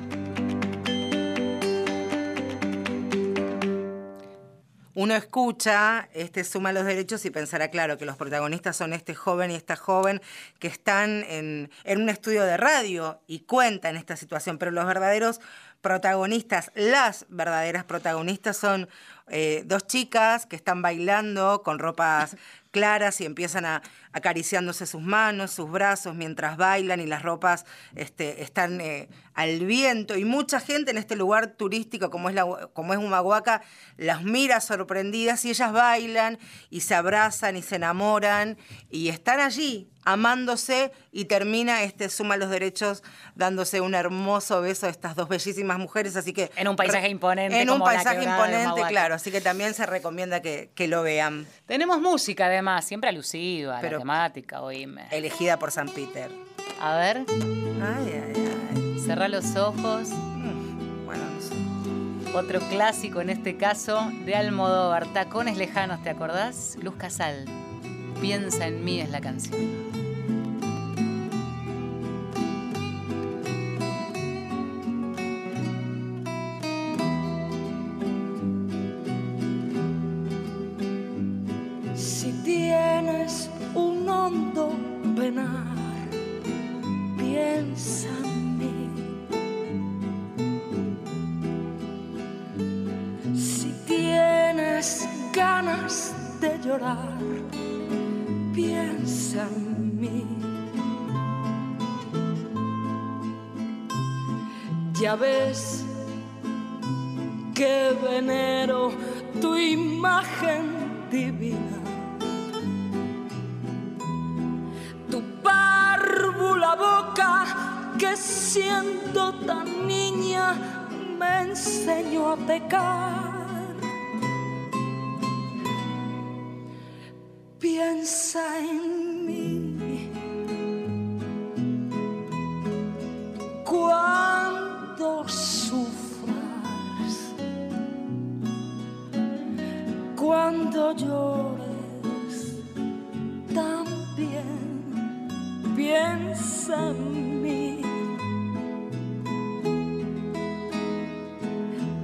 Uno escucha este Suma los Derechos y pensará, claro, que los protagonistas son este joven y esta joven que están en, en un estudio de radio y cuentan esta situación, pero los verdaderos protagonistas, las verdaderas protagonistas son eh, dos chicas que están bailando con ropas claras y empiezan a acariciándose sus manos, sus brazos mientras bailan y las ropas este, están eh, al viento. Y mucha gente en este lugar turístico como es, la, como es Humahuaca las mira sorprendidas y ellas bailan y se abrazan y se enamoran y están allí amándose y termina este suma los derechos dándose un hermoso beso a estas dos bellísimas mujeres. Así que en un paisaje imponente en un como paisaje imponente claro así que también se recomienda que, que lo vean Tenemos música además, siempre alusiva Pero- la temática, oíme. elegida por San Peter A ver, ay ay ay cerrá los ojos. bueno no sé. Otro clásico en este caso de Almodóvar, Tacones Lejanos, ¿te acordás? Luz Casal, Piensa en mí es la canción. Hondo piensa en mí. Si tienes ganas de llorar, piensa en mí. Ya ves que venero tu imagen divina. Que siendo tan niña me enseñó a pecar. Piensa en mí. Cuando sufras, cuando llores,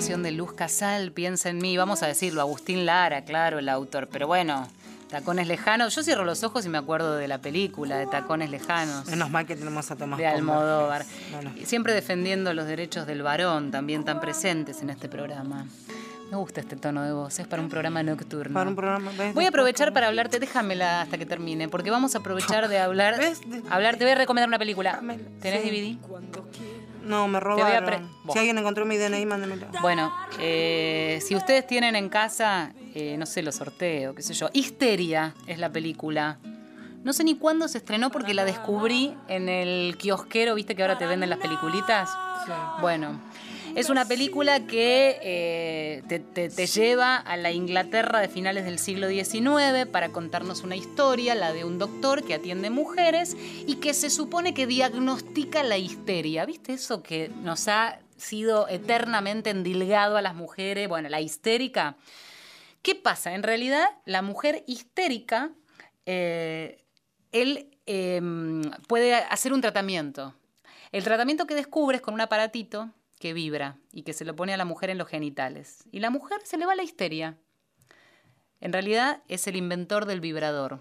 versión de Luz Casal, Piensa en mí. Vamos a decirlo, Agustín Lara, claro, el autor. Pero bueno, Tacones Lejanos. Yo cierro los ojos y me acuerdo de la película de Tacones Lejanos. menos mal que tenemos a Tomás de. Almodóvar. Bueno. Siempre defendiendo los derechos del varón, también tan presentes en este programa. Me gusta este tono de voz, es para un programa nocturno. Para un programa, ¿ves? Voy a aprovechar para hablarte, déjamela hasta que termine, porque vamos a aprovechar de hablar. hablar te voy a recomendar una película. ¿Tenés Sí. DVD? No, me robaron. pre- Si alguien encontró mi DNI, mándemelo. Bueno, eh, si ustedes tienen en casa, eh, no sé, lo sorteo, qué sé yo. Histeria es la película. No sé ni cuándo se estrenó porque la descubrí en el kiosquero, viste que ahora te venden las peliculitas. Bueno, Es una película que eh, te, lleva a la Inglaterra de finales del siglo XIX para contarnos una historia, la de un doctor que atiende mujeres y que se supone que diagnostica la histeria. ¿Viste eso que nos ha sido eternamente endilgado a las mujeres? Bueno, la histérica. ¿Qué pasa? En realidad, la mujer histérica, eh, él eh, puede hacer un tratamiento. El tratamiento que descubre es con un aparatito que vibra y que se lo pone a la mujer en los genitales. Y la mujer se le va la histeria. En realidad es el inventor del vibrador.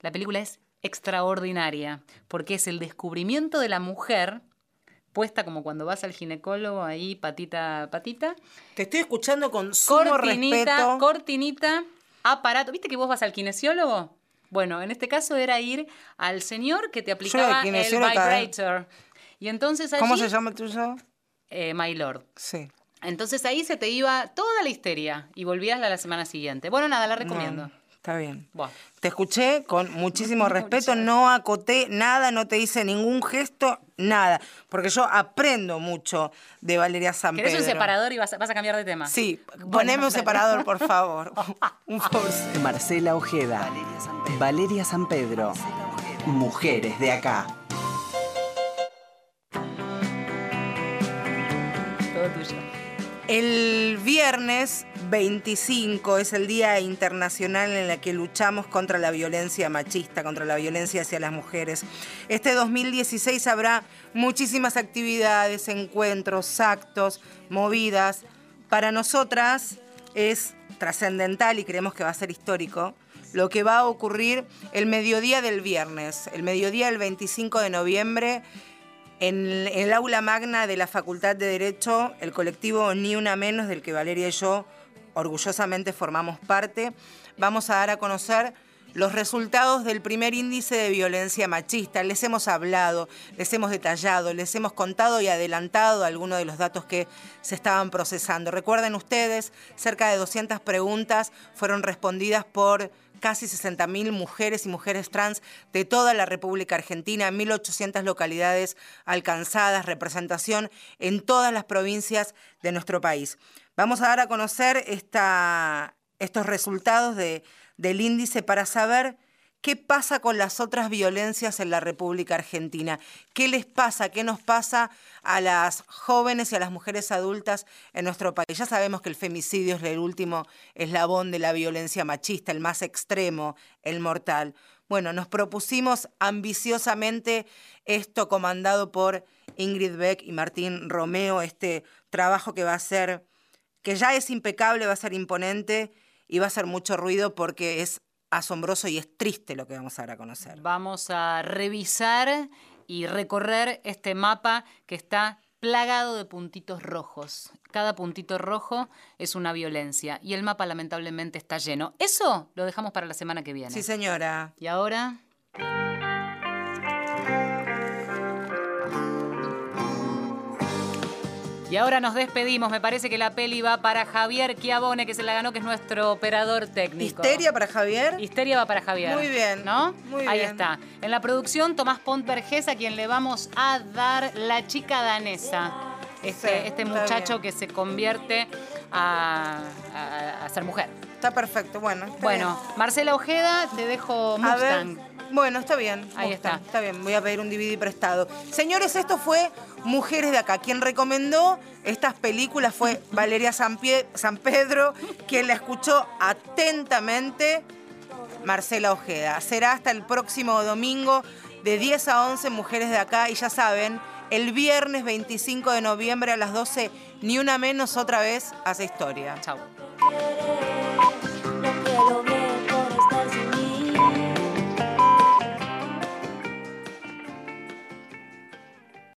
La película es extraordinaria porque es el descubrimiento de la mujer puesta como cuando vas al ginecólogo ahí patita a patita. Te estoy escuchando con sumo cortinita, respeto. cortinita, aparato. ¿Viste que vos vas al kinesiólogo? Bueno, en este caso era ir al señor que te aplicaba el vibrator. Y entonces allí, ¿Cómo se llama el tuyo? Eh, My Lord. Sí. Entonces ahí se te iba toda la histeria y volvías a la semana siguiente. Bueno, nada, la recomiendo. No, está bien. Buah. Te escuché con muchísimo respeto, no acoté nada, no te hice ningún gesto, nada. Porque yo aprendo mucho de Valeria San ¿Querés un Pedro. separador y vas a, vas a cambiar de tema? Sí, Bueno, poneme un separador, por favor. un favor. Marcela Ojeda. Valeria San Pedro. Mujeres de acá. El viernes 25 es el Día Internacional en el que luchamos contra la violencia machista, contra la violencia hacia las mujeres. Este 2016 habrá muchísimas actividades, encuentros, actos, movidas. Para nosotras es trascendental y creemos que va a ser histórico lo que va a ocurrir el mediodía del viernes, el mediodía del 25 de noviembre en el aula magna de la Facultad de Derecho, el colectivo Ni Una Menos, del que Valeria y yo orgullosamente formamos parte, vamos a dar a conocer los resultados del primer índice de violencia machista. Les hemos hablado, les hemos detallado, les hemos contado y adelantado algunos de los datos que se estaban procesando. Recuerden ustedes, cerca de 200 preguntas fueron respondidas por casi 60.000 mujeres y mujeres trans de toda la República Argentina, 1.800 localidades alcanzadas, representación en todas las provincias de nuestro país. Vamos a dar a conocer esta- estos resultados de- del índice para saber qué pasa con las otras violencias en la República Argentina, qué les pasa, qué nos pasa a las jóvenes y a las mujeres adultas en nuestro país. Ya sabemos que el femicidio es el último eslabón de la violencia machista, el más extremo, el mortal. Bueno, nos propusimos ambiciosamente esto comandado por Ingrid Beck y Martín Romeo, este trabajo que va a ser, que ya es impecable, va a ser imponente y va a hacer mucho ruido porque es asombroso y es triste lo que vamos a dar a conocer. Vamos a revisar y recorrer este mapa que está plagado de puntitos rojos. Cada puntito rojo es una violencia y el mapa lamentablemente está lleno. Eso lo dejamos para la semana que viene. Sí, señora. Y ahora... Y ahora nos despedimos. Me parece que la peli va para Javier Chiavone, que se la ganó, que es nuestro operador técnico. ¿Histeria para Javier? Histeria va para Javier. Muy bien. ¿No? Muy Ahí bien. está. En la producción, Tomás Pont Vergés, a quien le vamos a dar la chica danesa. Este, Sí, este muchacho bien. que se convierte a, a- a ser mujer. Está perfecto, bueno. está Bueno, Marcela Ojeda, te dejo Mustang. Bueno, está bien. Ahí está. Está bien, voy a pedir un DVD prestado. Señores, esto fue Mujeres de Acá. Quien recomendó estas películas fue Valeria San, Pie- San Pedro, quien la escuchó atentamente, Marcela Ojeda. Será hasta el próximo domingo de 10 a 11 Mujeres de Acá. Y ya saben, el viernes 25 de noviembre a las 12, ni una menos otra vez hace historia. Chau. Quiere